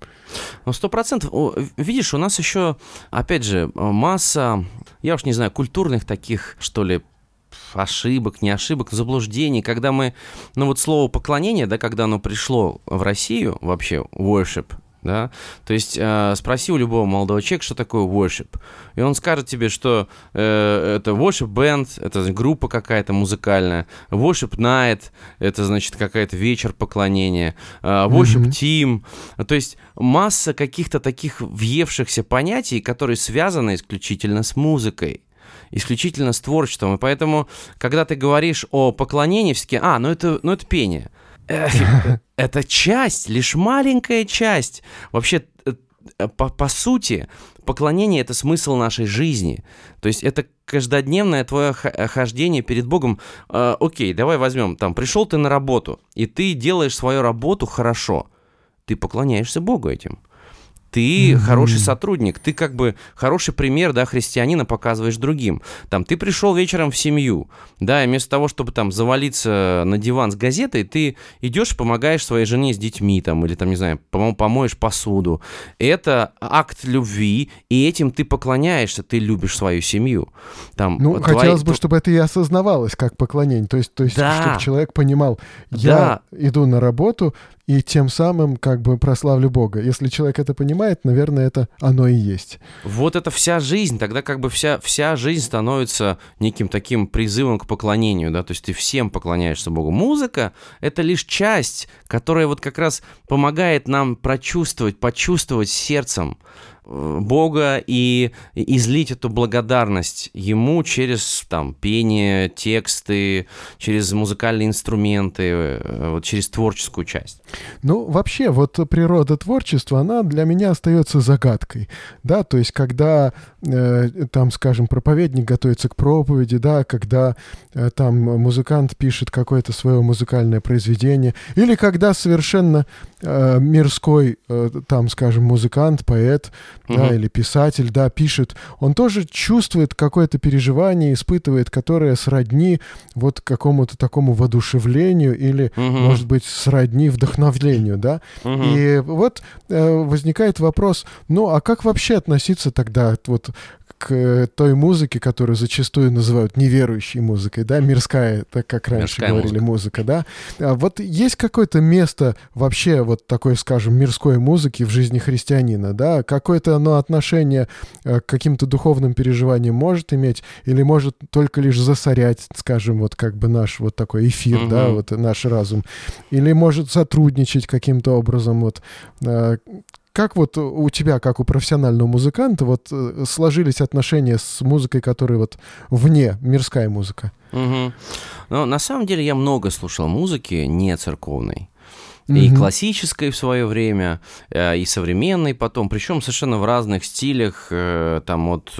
B: Ну, сто процентов. Видишь, у нас еще, опять же, масса, я уж не знаю, культурных таких, что ли, ошибок, не ошибок, заблуждений, когда мы, ну вот слово поклонение, да, когда оно пришло в Россию, вообще worship, да, то есть э, спроси у любого молодого человека, что такое worship, и он скажет тебе, что э, это worship band, это группа какая-то музыкальная, worship night, это значит какая-то вечер поклонения, э, worship mm-hmm. team, то есть масса каких-то таких въевшихся понятий, которые связаны исключительно с музыкой исключительно с творчеством. И поэтому, когда ты говоришь о поклонении, все а, ну это, ну это пение. Это часть, лишь маленькая часть. Вообще, э, по, по сути, поклонение — это смысл нашей жизни. То есть это каждодневное твое хождение перед Богом. Э, окей, давай возьмем, там, пришел ты на работу, и ты делаешь свою работу хорошо. Ты поклоняешься Богу этим ты mm-hmm. хороший сотрудник, ты как бы хороший пример, да, христианина показываешь другим. Там, ты пришел вечером в семью, да, и вместо того, чтобы там завалиться на диван с газетой, ты идешь, помогаешь своей жене с детьми, там, или там, не знаю, пом- помоешь посуду. Это акт любви, и этим ты поклоняешься, ты любишь свою семью. Там,
A: ну, твои... хотелось бы, чтобы это и осознавалось как поклонение, то есть, то есть да. чтобы человек понимал, я да. иду на работу, и тем самым как бы прославлю Бога. Если человек это понимает, наверное, это оно и есть.
B: Вот это вся жизнь, тогда как бы вся, вся жизнь становится неким таким призывом к поклонению, да, то есть ты всем поклоняешься Богу. Музыка — это лишь часть, которая вот как раз помогает нам прочувствовать, почувствовать сердцем, Бога и излить эту благодарность Ему через там, пение, тексты, через музыкальные инструменты, э, вот, через творческую часть.
A: Ну, вообще, вот природа творчества, она для меня остается загадкой. Да, то есть, когда э, там, скажем, проповедник готовится к проповеди, да, когда э, там музыкант пишет какое-то свое музыкальное произведение, или когда совершенно э, мирской, э, там, скажем, музыкант, поэт, угу. да, или писатель, да, пишет, он тоже чувствует какое-то переживание, испытывает, которое сродни вот какому-то такому воодушевлению или, угу. может быть, сродни вдохновлению, да. Угу. И вот э, возникает вопрос, ну, а как вообще относиться тогда вот к той музыке, которую зачастую называют неверующей музыкой, да, мирская, так как раньше мирская говорили, музыка. музыка, да. А вот есть какое-то место вообще вот такой, скажем, мирской музыки в жизни христианина, да? Какое-то оно отношение э, к каким-то духовным переживаниям может иметь или может только лишь засорять, скажем, вот как бы наш вот такой эфир, угу. да, вот наш разум, или может сотрудничать каким-то образом, вот э, как вот у тебя, как у профессионального музыканта, вот э, сложились отношения с музыкой, которая вот вне, мирская музыка?
B: Угу. Ну, на самом деле я много слушал музыки не церковной. И классической в свое время, э, и современной потом, причем совершенно в разных стилях, э, там от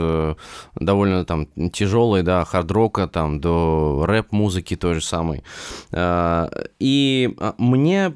B: довольно там тяжелой, да, хард-рока, там до рэп-музыки той же самой. И а, мне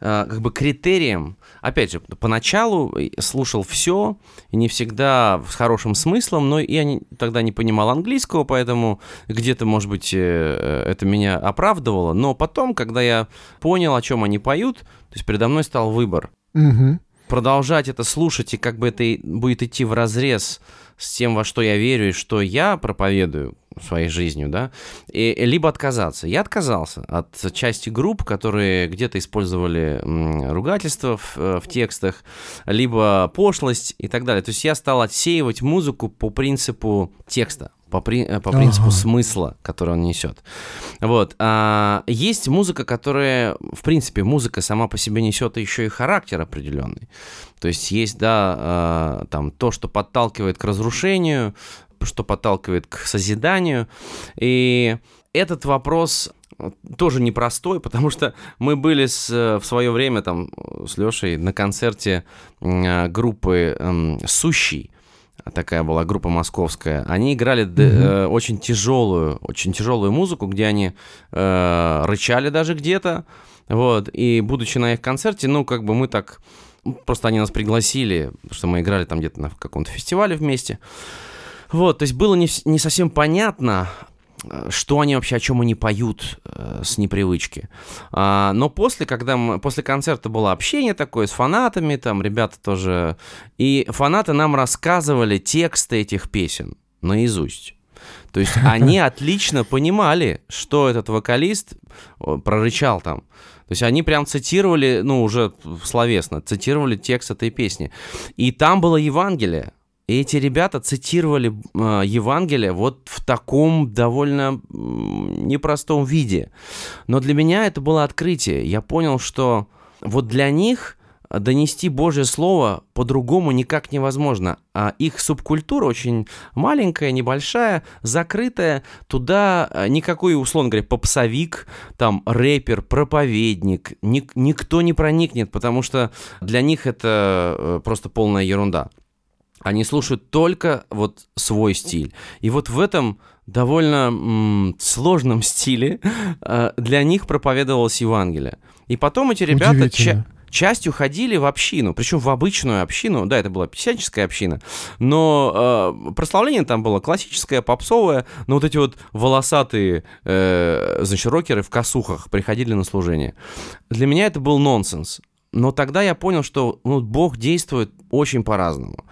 B: как бы критерием опять же, поначалу слушал все, не всегда с хорошим смыслом, но я не, тогда не понимал английского, поэтому где-то, может быть, э, э, это меня оправдывало. Но потом, когда я понял, о чем они поют, то есть передо мной стал выбор.
A: Угу.
B: Продолжать это слушать, и как бы это будет идти в разрез с тем, во что я верю и что я проповедую, своей жизнью, да, и, либо отказаться. Я отказался от части групп, которые где-то использовали ругательства в, э, в текстах, либо пошлость и так далее. То есть я стал отсеивать музыку по принципу текста по, при, э, по принципу ага. смысла, который он несет. Вот. А, есть музыка, которая, в принципе, музыка сама по себе несет еще и характер определенный. То есть есть, да, а, там то, что подталкивает к разрушению, что подталкивает к созиданию. И этот вопрос тоже непростой, потому что мы были с, в свое время там с Лешей на концерте группы эм, «Сущий», такая была группа московская. Они играли mm-hmm. э, очень тяжелую, очень тяжелую музыку, где они э, рычали даже где-то. Вот, и будучи на их концерте, ну, как бы мы так... Просто они нас пригласили, что мы играли там где-то на каком-то фестивале вместе. Вот, то есть было не, не совсем понятно, что они вообще, о чем они поют э, с непривычки. А, но после, когда мы, после концерта было общение такое с фанатами, там ребята тоже, и фанаты нам рассказывали тексты этих песен наизусть. То есть они отлично понимали, что этот вокалист прорычал там. То есть они прям цитировали, ну, уже словесно, цитировали текст этой песни. И там было Евангелие. И эти ребята цитировали э, Евангелие вот в таком довольно непростом виде. Но для меня это было открытие. Я понял, что вот для них донести Божье Слово по-другому никак невозможно. А их субкультура очень маленькая, небольшая, закрытая. Туда э, никакой, условно говоря, попсовик, там, рэпер, проповедник, ни, никто не проникнет, потому что для них это э, просто полная ерунда. Они слушают только вот свой стиль. И вот в этом довольно м, сложном стиле э, для них проповедовалось Евангелие. И потом эти ребята ча- частью ходили в общину, причем в обычную общину. Да, это была писяческая община, но э, прославление там было классическое, попсовое, но вот эти вот волосатые, э, значит, рокеры в косухах приходили на служение. Для меня это был нонсенс. Но тогда я понял, что ну, Бог действует очень по-разному.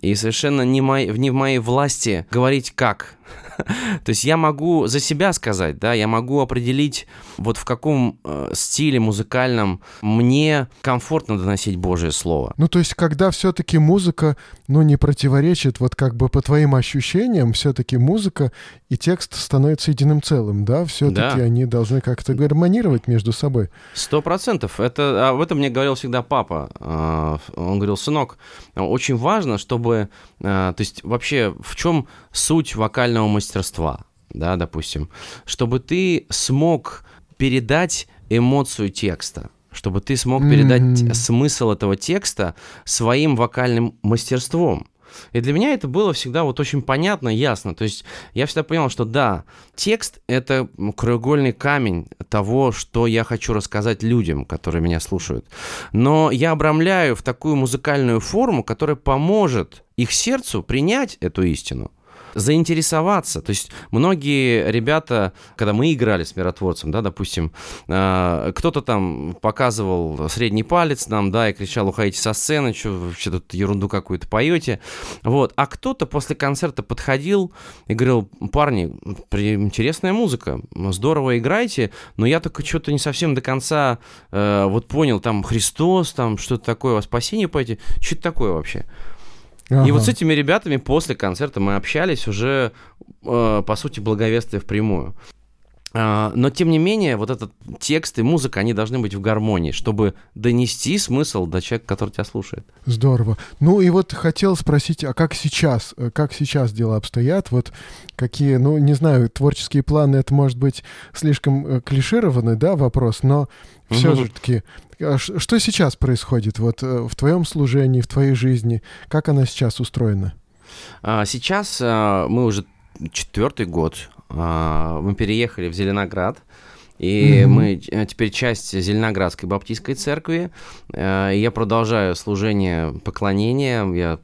B: И совершенно не, мой, не в моей власти говорить как. То есть я могу за себя сказать, да, я могу определить, вот в каком э, стиле музыкальном мне комфортно доносить Божье Слово.
A: Ну, то есть, когда все-таки музыка, ну, не противоречит, вот как бы по твоим ощущениям, все-таки музыка и текст становятся единым целым, да? Все-таки да. они должны как-то гармонировать между собой.
B: Сто процентов. Это, об этом мне говорил всегда папа. А, он говорил, сынок, очень важно, чтобы... А, то есть вообще в чем суть вокального мастерства, да, допустим? Чтобы ты смог передать эмоцию текста чтобы ты смог передать mm-hmm. смысл этого текста своим вокальным мастерством. И для меня это было всегда вот очень понятно, ясно. То есть я всегда понял, что да, текст — это краеугольный камень того, что я хочу рассказать людям, которые меня слушают. Но я обрамляю в такую музыкальную форму, которая поможет их сердцу принять эту истину заинтересоваться. То есть многие ребята, когда мы играли с миротворцем, да, допустим, э, кто-то там показывал средний палец нам, да, и кричал, уходите со сцены, что вообще тут ерунду какую-то поете. Вот. А кто-то после концерта подходил и говорил, парни, интересная музыка, здорово играете, но я только что-то не совсем до конца э, вот понял, там Христос, там что-то такое, спасение поете, что это такое вообще? Ага. И вот с этими ребятами после концерта мы общались уже, э, по сути, благовествие впрямую. Uh, но, тем не менее, вот этот текст и музыка, они должны быть в гармонии, чтобы донести смысл до человека, который тебя слушает.
A: Здорово. Ну и вот хотел спросить, а как сейчас, э, как сейчас дела обстоят? Вот какие, ну, не знаю, творческие планы, это может быть слишком э, клишированный, да, вопрос, но все же таки, а что сейчас происходит вот э, в твоем служении, в твоей жизни? Как она сейчас устроена?
B: А, сейчас а, мы уже четвертый год. Мы переехали в Зеленоград. И mm-hmm. мы э, теперь часть Зеленоградской Баптистской церкви. Э, я продолжаю служение поклонения. Я,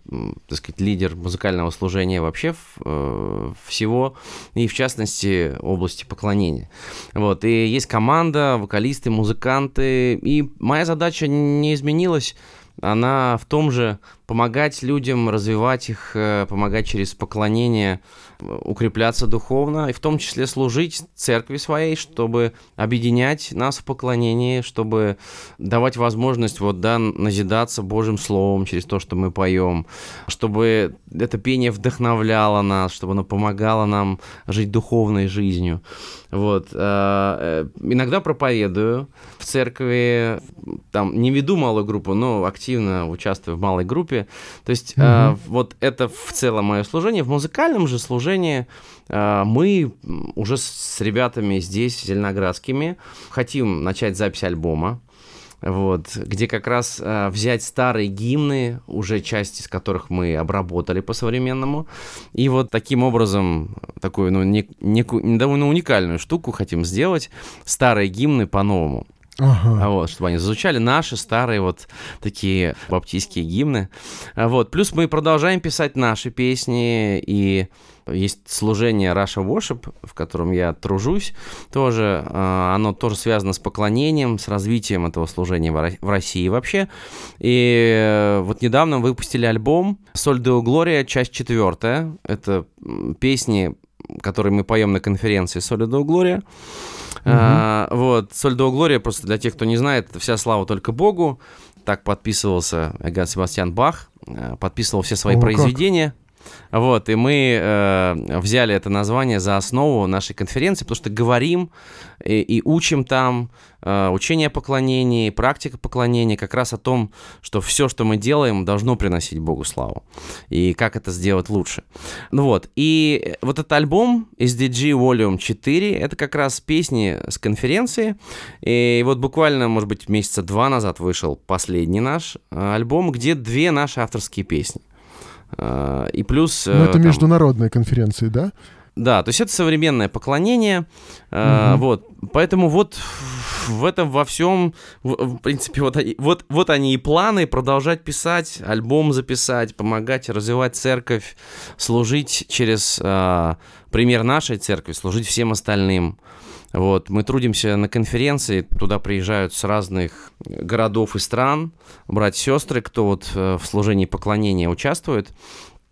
B: так сказать, лидер музыкального служения вообще э, всего, и в частности области поклонения. Вот. И есть команда, вокалисты, музыканты. И моя задача не изменилась. Она в том же помогать людям, развивать их, помогать через поклонение укрепляться духовно, и в том числе служить церкви своей, чтобы объединять нас в поклонении, чтобы давать возможность вот, да, назидаться Божьим Словом через то, что мы поем, чтобы это пение вдохновляло нас, чтобы оно помогало нам жить духовной жизнью. Вот. Э, э, иногда проповедую в церкви, там не веду малую группу, но активно участвую в малой группе. То есть угу. вот это в целом мое служение. В музыкальном же служении мы уже с ребятами здесь, зеленоградскими, хотим начать запись альбома вот, где как раз э, взять старые гимны, уже часть из которых мы обработали по-современному, и вот таким образом такую, ну, не, некую, довольно уникальную штуку хотим сделать, старые гимны по-новому. Ага. Вот, чтобы они звучали наши старые вот такие баптистские гимны. Вот. Плюс мы продолжаем писать наши песни, и есть служение Russia Worship, в котором я тружусь тоже. А, оно тоже связано с поклонением, с развитием этого служения в России вообще. И э, вот недавно выпустили альбом «Соль Део Глория», часть четвертая. Это песни, которые мы поем на конференции «Соль Део Глория». А, вот, «Соль Део Глория», просто для тех, кто не знает, это вся слава только Богу. Так подписывался Эган Себастьян Бах, э, подписывал все свои О, произведения. Как? Вот, и мы э, взяли это название за основу нашей конференции, потому что говорим и, и учим там э, учение о поклонении, практика поклонения, как раз о том, что все, что мы делаем, должно приносить Богу славу. И как это сделать лучше. Ну вот, и вот этот альбом SDG Volume 4, это как раз песни с конференции. И вот буквально, может быть, месяца два назад вышел последний наш э, альбом, где две наши авторские песни.
A: Э, и плюс... Но ну, это там, международная конференция, да?
B: Да, то есть это современное поклонение. Угу. Вот. Поэтому вот в этом во всем, в, в принципе, вот, вот, вот они и планы продолжать писать, альбом записать, помогать развивать церковь, служить через э, пример нашей церкви, служить всем остальным. Вот, мы трудимся на конференции, туда приезжают с разных городов и стран братья-сестры, кто вот э, в служении поклонения участвует.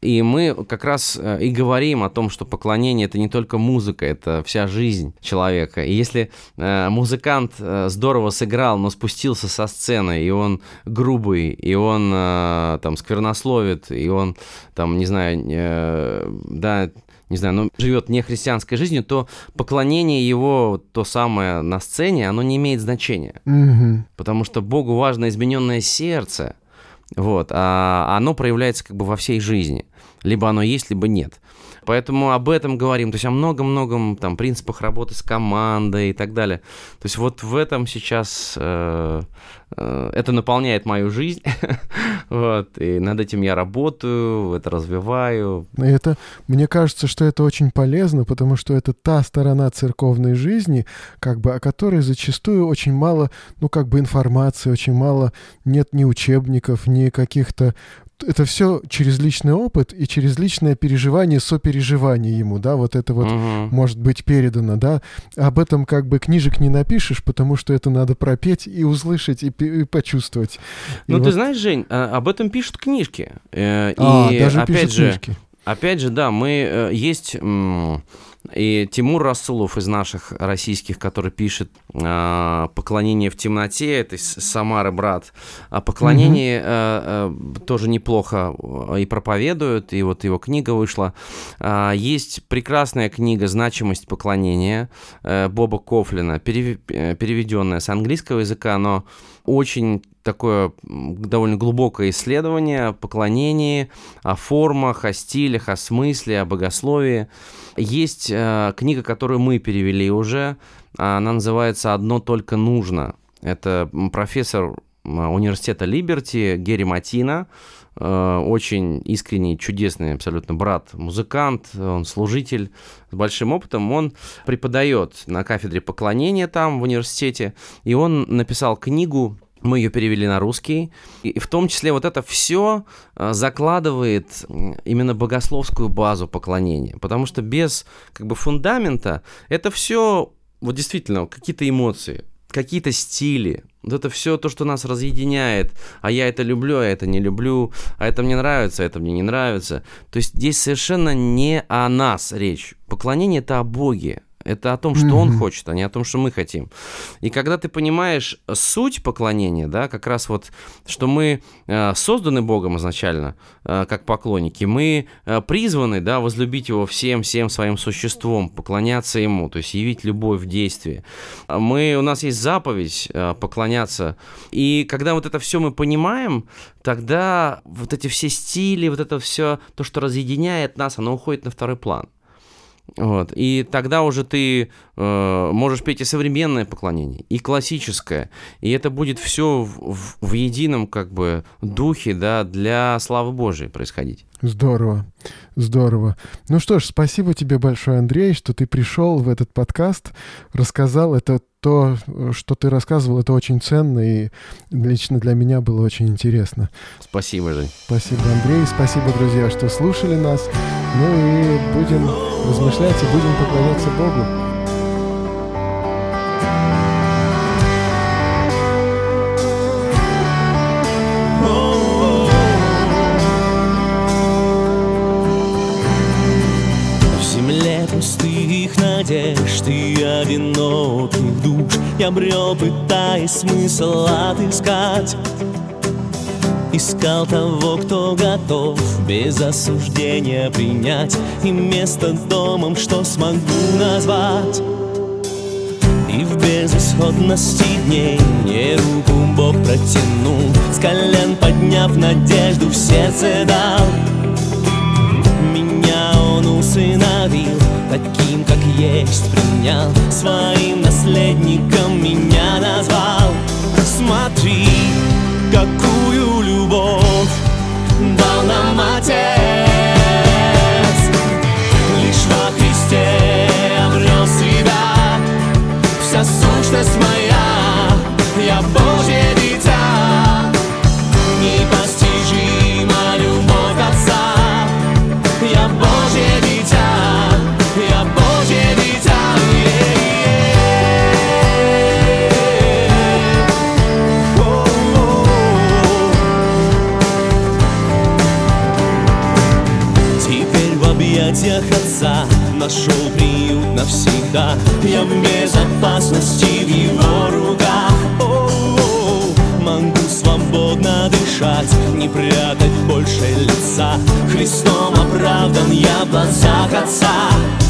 B: И мы как раз э, и говорим о том, что поклонение это не только музыка, это вся жизнь человека. И если э, музыкант здорово сыграл, но спустился со сцены, и он грубый, и он там сквернословит, и он там, не знаю, да, не знаю, ну, живет не христианской жизнью, то поклонение его, то самое на сцене, оно не имеет значения. Угу. Потому что Богу важно измененное сердце, вот, а оно проявляется как бы во всей жизни. Либо оно есть, либо нет. Поэтому об этом говорим, то есть о многом-многом там принципах работы с командой и так далее. То есть вот в этом сейчас э, э, это наполняет мою жизнь, вот, и над этим я работаю, это развиваю.
A: Это, мне кажется, что это очень полезно, потому что это та сторона церковной жизни, как бы, о которой зачастую очень мало, ну, как бы информации, очень мало, нет ни учебников, ни каких-то это все через личный опыт и через личное переживание, сопереживание ему, да, вот это вот угу. может быть передано, да. Об этом как бы книжек не напишешь, потому что это надо пропеть и услышать, и, и почувствовать.
B: Ну, ты вот... знаешь, Жень, а, об этом пишут книжки. Э, а, и даже опять пишут же, книжки. Опять же, да, мы э, есть и Тимур Расулов из наших российских, который пишет э, «Поклонение в темноте», это из Самары брат, а «Поклонение» угу. э, э, тоже неплохо э, и проповедует, и вот его книга вышла. Э, есть прекрасная книга «Значимость поклонения» э, Боба Кофлина, перев, э, переведенная с английского языка, но очень такое довольно глубокое исследование о поклонении, о формах, о стилях, о смысле, о богословии. Есть э, книга, которую мы перевели уже, она называется «Одно только нужно». Это профессор университета Либерти Герри Матина, э, очень искренний, чудесный абсолютно брат, музыкант, он служитель с большим опытом, он преподает на кафедре поклонения там в университете, и он написал книгу мы ее перевели на русский. И в том числе вот это все э, закладывает именно богословскую базу поклонения. Потому что без как бы фундамента это все вот действительно какие-то эмоции, какие-то стили. Вот это все то, что нас разъединяет. А я это люблю, а это не люблю. А это мне нравится, а это мне не нравится. То есть здесь совершенно не о нас речь. Поклонение это о Боге. Это о том, что mm-hmm. он хочет, а не о том, что мы хотим. И когда ты понимаешь суть поклонения, да, как раз вот, что мы э, созданы Богом изначально, э, как поклонники, мы э, призваны, да, возлюбить Его всем, всем своим существом, поклоняться Ему, то есть явить любовь в действии. Мы, у нас есть заповедь э, поклоняться. И когда вот это все мы понимаем, тогда вот эти все стили, вот это все, то, что разъединяет нас, оно уходит на второй план. Вот. И тогда уже ты э, можешь петь и современное поклонение, и классическое. И это будет все в, в, в едином как бы духе да, для славы Божией происходить.
A: Здорово, здорово. Ну что ж, спасибо тебе большое, Андрей, что ты пришел в этот подкаст, рассказал. Это то, что ты рассказывал, это очень ценно, и лично для меня было очень интересно.
B: Спасибо, Жень.
A: Спасибо, Андрей. Спасибо, друзья, что слушали нас. Ну и будем размышлять и будем поклоняться Богу.
C: Надежд и одиноких душ. Я брел, пытаясь смысл отыскать. Искал того, кто готов без осуждения принять. И место домом, что смогу назвать. И в безысходности дней мне руку Бог протянул. С колен подняв надежду в сердце дал. Меня Он усыновил таким, как есть Принял. Своим наследником, меня назвал. Смотри, какую любовь дал нам Отец навсегда Я в безопасности в Его руках. О -о -о, Могу свободно дышать Не прятать больше лица. Христом оправдан я в глазах Отца